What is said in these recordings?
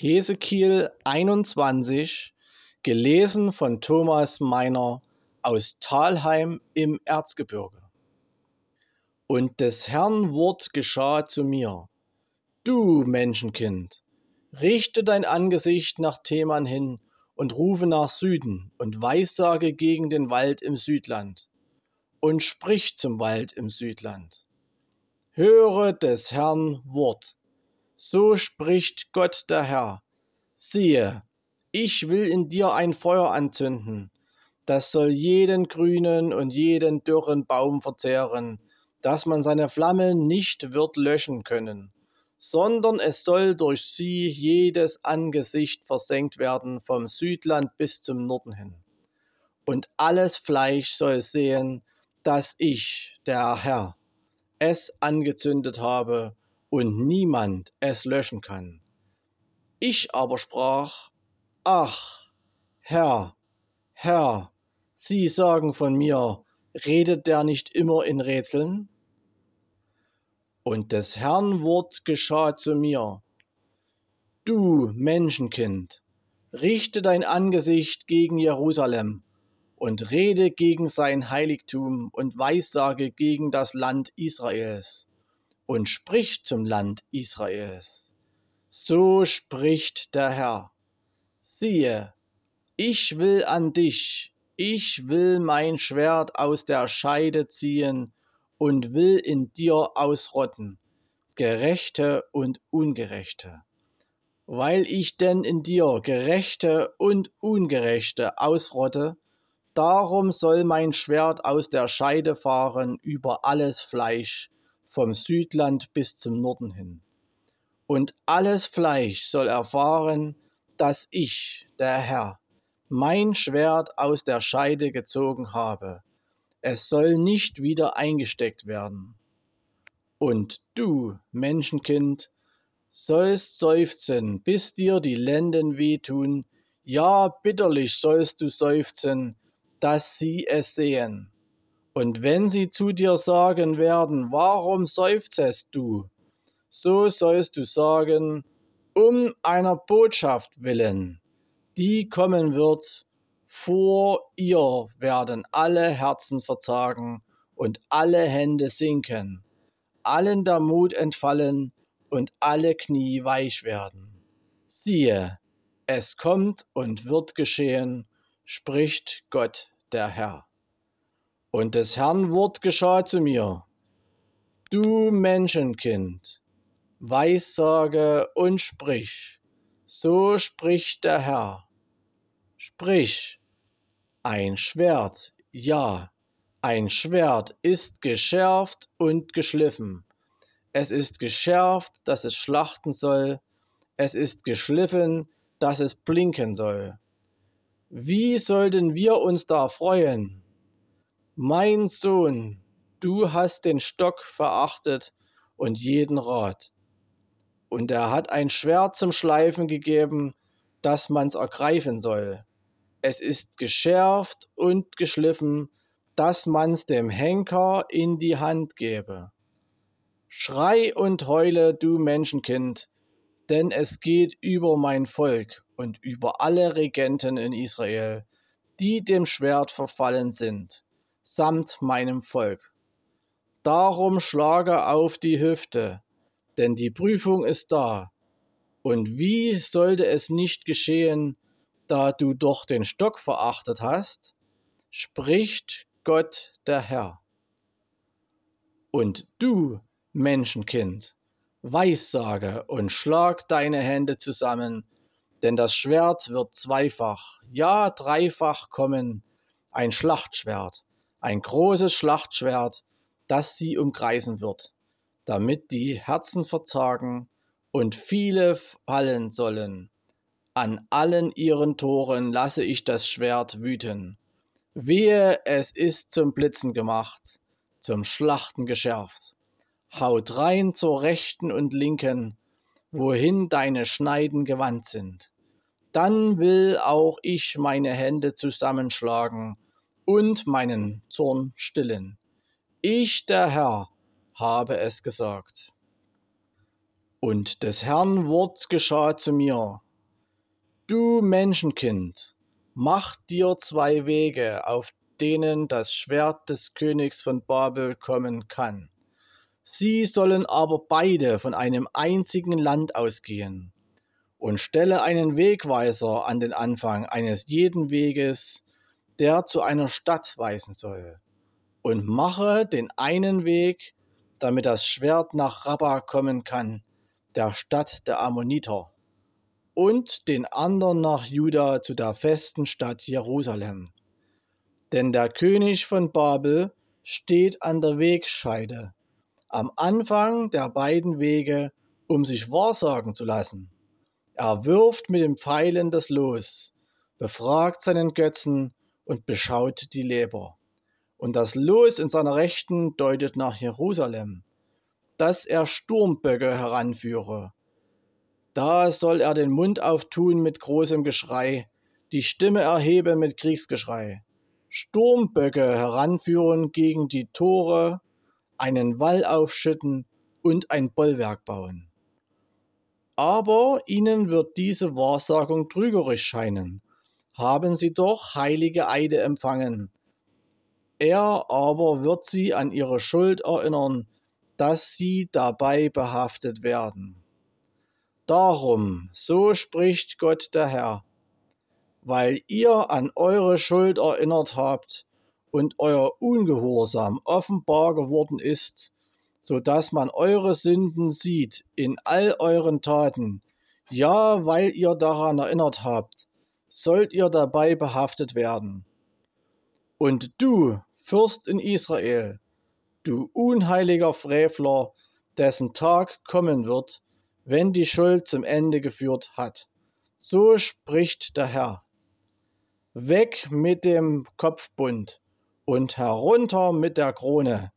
Hesekiel 21, gelesen von Thomas Meiner aus Thalheim im Erzgebirge. Und des Herrn Wort geschah zu mir. Du Menschenkind, richte dein Angesicht nach Theman hin und rufe nach Süden und weissage gegen den Wald im Südland und sprich zum Wald im Südland. Höre des Herrn Wort. So spricht Gott der Herr. Siehe, ich will in dir ein Feuer anzünden, das soll jeden grünen und jeden dürren Baum verzehren, dass man seine Flamme nicht wird löschen können, sondern es soll durch sie jedes Angesicht versenkt werden vom Südland bis zum Norden hin. Und alles Fleisch soll sehen, dass ich, der Herr, es angezündet habe und niemand es löschen kann. Ich aber sprach, ach, Herr, Herr, Sie sagen von mir, redet der nicht immer in Rätseln? Und des Herrn Wort geschah zu mir, du Menschenkind, richte dein Angesicht gegen Jerusalem und rede gegen sein Heiligtum und weissage gegen das Land Israels und spricht zum Land Israels. So spricht der Herr. Siehe, ich will an dich, ich will mein Schwert aus der Scheide ziehen und will in dir ausrotten, Gerechte und Ungerechte. Weil ich denn in dir Gerechte und Ungerechte ausrotte, darum soll mein Schwert aus der Scheide fahren über alles Fleisch, vom Südland bis zum Norden hin. Und alles Fleisch soll erfahren, dass ich, der Herr, mein Schwert aus der Scheide gezogen habe. Es soll nicht wieder eingesteckt werden. Und du, Menschenkind, sollst seufzen, bis dir die Lenden wehtun, ja, bitterlich sollst du seufzen, dass sie es sehen. Und wenn sie zu dir sagen werden, warum seufzest du? So sollst du sagen, um einer Botschaft willen, die kommen wird, vor ihr werden alle Herzen verzagen und alle Hände sinken, allen der Mut entfallen und alle Knie weich werden. Siehe, es kommt und wird geschehen, spricht Gott der Herr. Und des Herrn Wort geschah zu mir. Du Menschenkind, weissage und sprich, so spricht der Herr. Sprich, ein Schwert, ja, ein Schwert ist geschärft und geschliffen. Es ist geschärft, dass es schlachten soll, es ist geschliffen, dass es blinken soll. Wie sollten wir uns da freuen? Mein Sohn, du hast den Stock verachtet und jeden Rat. Und er hat ein Schwert zum Schleifen gegeben, dass man's ergreifen soll. Es ist geschärft und geschliffen, dass man's dem Henker in die Hand gebe. Schrei und heule, du Menschenkind, denn es geht über mein Volk und über alle Regenten in Israel, die dem Schwert verfallen sind samt meinem Volk. Darum schlage auf die Hüfte, denn die Prüfung ist da. Und wie sollte es nicht geschehen, da du doch den Stock verachtet hast? Spricht Gott der Herr. Und du, Menschenkind, weissage und schlag deine Hände zusammen, denn das Schwert wird zweifach, ja dreifach kommen, ein Schlachtschwert, ein großes Schlachtschwert, das sie umkreisen wird, damit die Herzen verzagen und viele fallen sollen. An allen ihren Toren lasse ich das Schwert wüten. Wehe, es ist zum Blitzen gemacht, zum Schlachten geschärft. Haut rein zur rechten und linken, wohin deine Schneiden gewandt sind. Dann will auch ich meine Hände zusammenschlagen und meinen Zorn stillen. Ich, der Herr, habe es gesagt. Und des Herrn Wort geschah zu mir. du Menschenkind, mach dir zwei Wege, auf denen das Schwert des Königs von Babel kommen kann. Sie sollen aber beide von einem einzigen Land ausgehen. Und stelle einen Wegweiser an den Anfang eines jeden Weges, der zu einer Stadt weisen soll. Und mache den einen Weg, damit das Schwert nach Rabba kommen kann, der Stadt der Ammoniter, und den anderen nach Juda zu der festen Stadt Jerusalem. Denn der König von Babel steht an der Wegscheide, am Anfang der beiden Wege, um sich wahrsagen zu lassen. Er wirft mit den Pfeilen das Los, befragt seinen Götzen und beschaut die Leber. Und das Los in seiner Rechten deutet nach Jerusalem, dass er Sturmböcke heranführe. Da soll er den Mund auftun mit großem Geschrei, die Stimme erheben mit Kriegsgeschrei. Sturmböcke heranführen gegen die Tore, einen Wall aufschütten und ein Bollwerk bauen. Aber ihnen wird diese Wahrsagung trügerisch scheinen, haben sie doch heilige Eide empfangen. Er aber wird sie an ihre Schuld erinnern, dass sie dabei behaftet werden. Darum, so spricht Gott der Herr, weil ihr an eure Schuld erinnert habt und euer Ungehorsam offenbar geworden ist, so dass man eure Sünden sieht in all euren Taten, ja, weil ihr daran erinnert habt, sollt ihr dabei behaftet werden. Und du, Fürst in Israel, du unheiliger Frevler, dessen Tag kommen wird, wenn die Schuld zum Ende geführt hat. So spricht der Herr. Weg mit dem Kopfbund und herunter mit der Krone,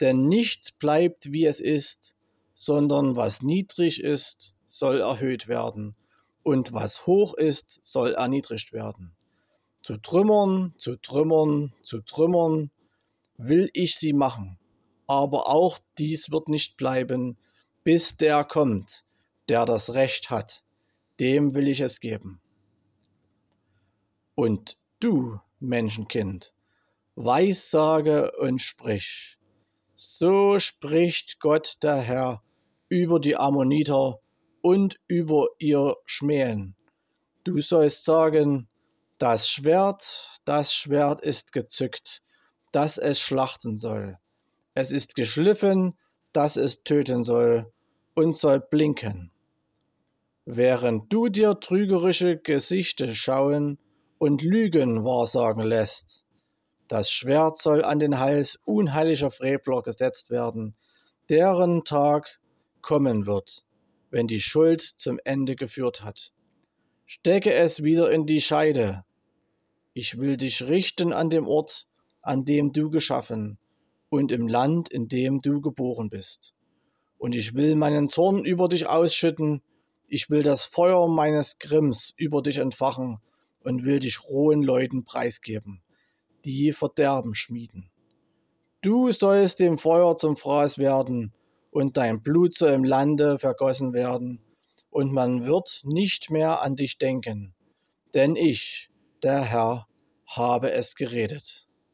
denn nichts bleibt, wie es ist, sondern was niedrig ist, soll erhöht werden, und was hoch ist, soll erniedrigt werden. Zu Trümmern, zu Trümmern, zu Trümmern will ich sie machen, aber auch dies wird nicht bleiben, bis der kommt, der das Recht hat, dem will ich es geben. Und du, Menschenkind, weissage und sprich. So spricht Gott der Herr über die Ammoniter und über ihr Schmähen. Du sollst sagen, das Schwert, das Schwert ist gezückt, dass es schlachten soll. Es ist geschliffen, dass es töten soll und soll blinken. Während du dir trügerische Gesichter schauen und Lügen wahrsagen lässt, das Schwert soll an den Hals unheiliger Frevler gesetzt werden, deren Tag kommen wird, wenn die Schuld zum Ende geführt hat. Stecke es wieder in die Scheide. Ich will dich richten an dem Ort, an dem du geschaffen, und im Land, in dem du geboren bist. Und ich will meinen Zorn über dich ausschütten, ich will das Feuer meines Grimms über dich entfachen und will dich rohen Leuten preisgeben, die Verderben schmieden. Du sollst dem Feuer zum Fraß werden, und dein Blut soll im Lande vergossen werden, und man wird nicht mehr an dich denken, denn ich, der Herr, habe es geredet.